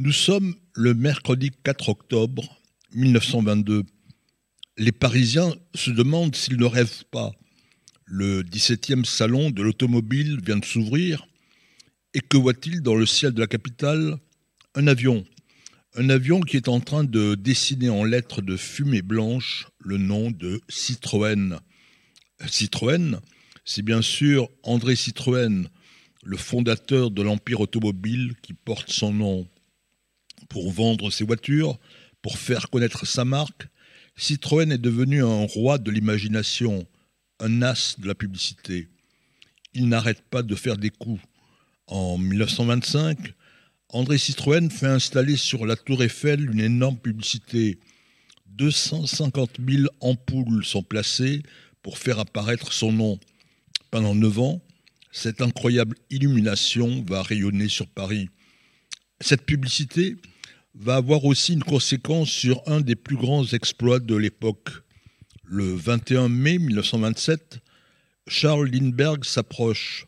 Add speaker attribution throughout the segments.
Speaker 1: Nous sommes le mercredi 4 octobre 1922. Les Parisiens se demandent s'ils ne rêvent pas. Le 17e salon de l'automobile vient de s'ouvrir. Et que voit-il dans le ciel de la capitale? Un avion. Un avion qui est en train de dessiner en lettres de fumée blanche le nom de Citroën. Citroën, c'est bien sûr André Citroën, le fondateur de l'empire automobile qui porte son nom pour vendre ses voitures, pour faire connaître sa marque, Citroën est devenu un roi de l'imagination, un as de la publicité. Il n'arrête pas de faire des coups. En 1925, André Citroën fait installer sur la tour Eiffel une énorme publicité. 250 000 ampoules sont placées pour faire apparaître son nom. Pendant neuf ans, cette incroyable illumination va rayonner sur Paris. Cette publicité va avoir aussi une conséquence sur un des plus grands exploits de l'époque. Le 21 mai 1927, Charles Lindbergh s'approche.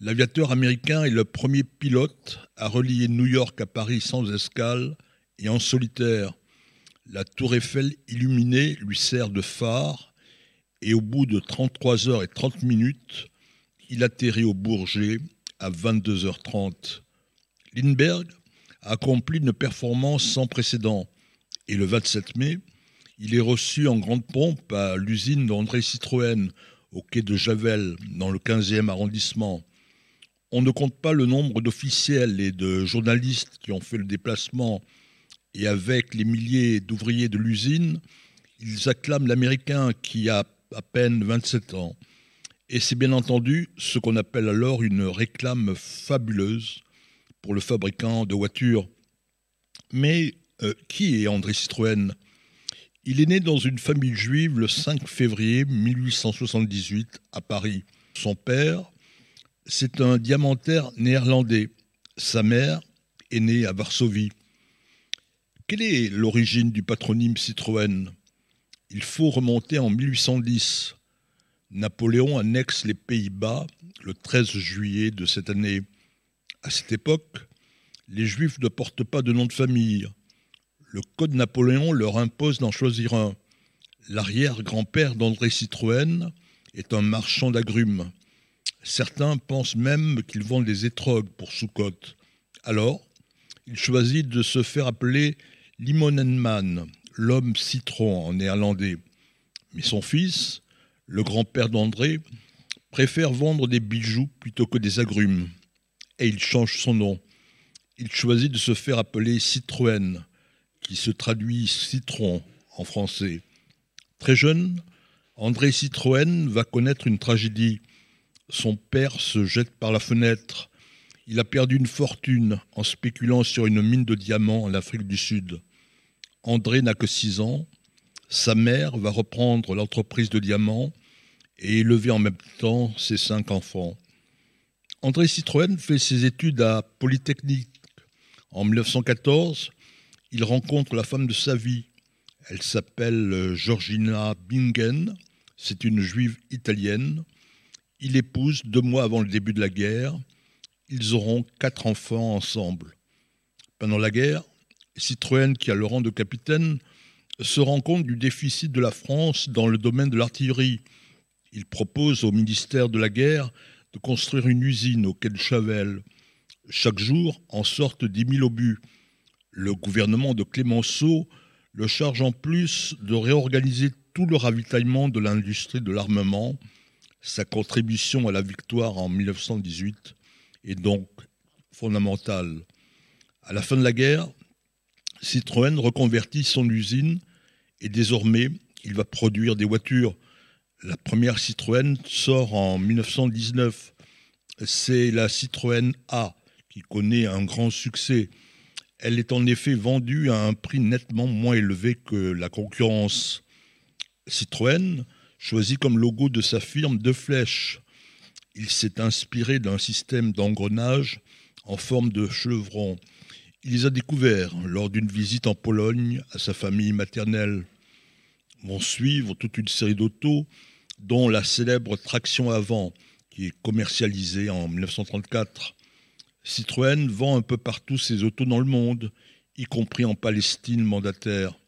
Speaker 1: L'aviateur américain est le premier pilote à relier New York à Paris sans escale et en solitaire. La tour Eiffel illuminée lui sert de phare et au bout de 33 heures et 30 minutes, il atterrit au Bourget à 22h30. Lindbergh accompli une performance sans précédent. Et le 27 mai, il est reçu en grande pompe à l'usine d'André Citroën, au quai de Javel, dans le 15e arrondissement. On ne compte pas le nombre d'officiels et de journalistes qui ont fait le déplacement, et avec les milliers d'ouvriers de l'usine, ils acclament l'Américain qui a à peine 27 ans. Et c'est bien entendu ce qu'on appelle alors une réclame fabuleuse pour le fabricant de voitures. Mais euh, qui est André Citroën? Il est né dans une famille juive le 5 février 1878 à Paris. Son père, c'est un diamantaire néerlandais. Sa mère est née à Varsovie. Quelle est l'origine du patronyme Citroën? Il faut remonter en 1810. Napoléon annexe les Pays-Bas le 13 juillet de cette année. À cette époque, les Juifs ne portent pas de nom de famille. Le Code Napoléon leur impose d'en choisir un. L'arrière-grand-père d'André Citroën est un marchand d'agrumes. Certains pensent même qu'il vend des étrogues pour Soukot. Alors, il choisit de se faire appeler Limonenman, l'homme citron en néerlandais. Mais son fils, le grand-père d'André, préfère vendre des bijoux plutôt que des agrumes il change son nom. Il choisit de se faire appeler Citroën, qui se traduit citron en français. Très jeune, André Citroën va connaître une tragédie. Son père se jette par la fenêtre. Il a perdu une fortune en spéculant sur une mine de diamants en Afrique du Sud. André n'a que 6 ans. Sa mère va reprendre l'entreprise de diamants et élever en même temps ses cinq enfants. André Citroën fait ses études à Polytechnique. En 1914, il rencontre la femme de sa vie. Elle s'appelle euh, Georgina Bingen. C'est une juive italienne. Il épouse deux mois avant le début de la guerre. Ils auront quatre enfants ensemble. Pendant la guerre, Citroën, qui a le rang de capitaine, se rend compte du déficit de la France dans le domaine de l'artillerie. Il propose au ministère de la Guerre de construire une usine au quai de Chavel. Chaque jour en sortent 10 000 obus. Le gouvernement de Clémenceau le charge en plus de réorganiser tout le ravitaillement de l'industrie de l'armement. Sa contribution à la victoire en 1918 est donc fondamentale. À la fin de la guerre, Citroën reconvertit son usine et désormais il va produire des voitures la première Citroën sort en 1919. C'est la Citroën A qui connaît un grand succès. Elle est en effet vendue à un prix nettement moins élevé que la concurrence. Citroën choisit comme logo de sa firme deux flèches. Il s'est inspiré d'un système d'engrenage en forme de chevron. Il les a découverts lors d'une visite en Pologne à sa famille maternelle. Vont suivre toute une série d'autos dont la célèbre traction avant, qui est commercialisée en 1934. Citroën vend un peu partout ses autos dans le monde, y compris en Palestine mandataire.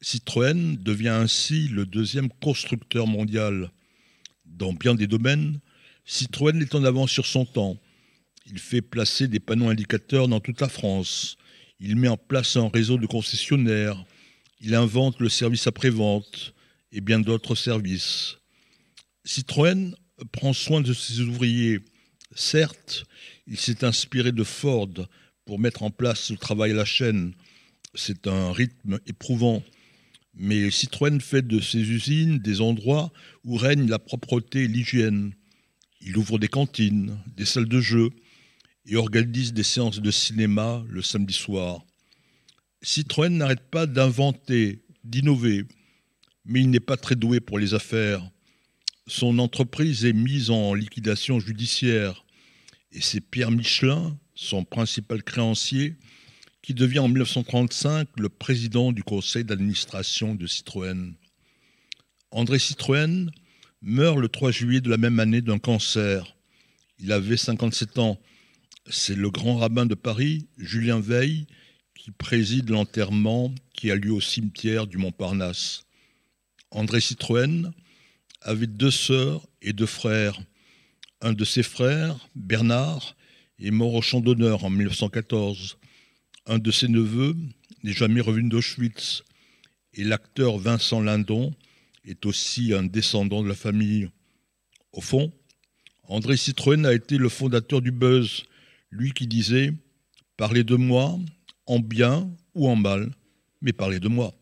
Speaker 1: Citroën devient ainsi le deuxième constructeur mondial. Dans bien des domaines, Citroën est en avance sur son temps. Il fait placer des panneaux indicateurs dans toute la France. Il met en place un réseau de concessionnaires. Il invente le service après-vente et bien d'autres services. Citroën prend soin de ses ouvriers. Certes, il s'est inspiré de Ford pour mettre en place le travail à la chaîne. C'est un rythme éprouvant. Mais Citroën fait de ses usines des endroits où règne la propreté et l'hygiène. Il ouvre des cantines, des salles de jeu et organise des séances de cinéma le samedi soir. Citroën n'arrête pas d'inventer, d'innover, mais il n'est pas très doué pour les affaires. Son entreprise est mise en liquidation judiciaire et c'est Pierre Michelin, son principal créancier, qui devient en 1935 le président du conseil d'administration de Citroën. André Citroën meurt le 3 juillet de la même année d'un cancer. Il avait 57 ans. C'est le grand rabbin de Paris, Julien Veil, qui préside l'enterrement qui a lieu au cimetière du Montparnasse. André Citroën avait deux sœurs et deux frères. Un de ses frères, Bernard, est mort au champ d'honneur en 1914. Un de ses neveux n'est jamais revenu d'Auschwitz. Et l'acteur Vincent Lindon est aussi un descendant de la famille. Au fond, André Citroën a été le fondateur du buzz, lui qui disait Parlez de moi, en bien ou en mal, mais parlez de moi.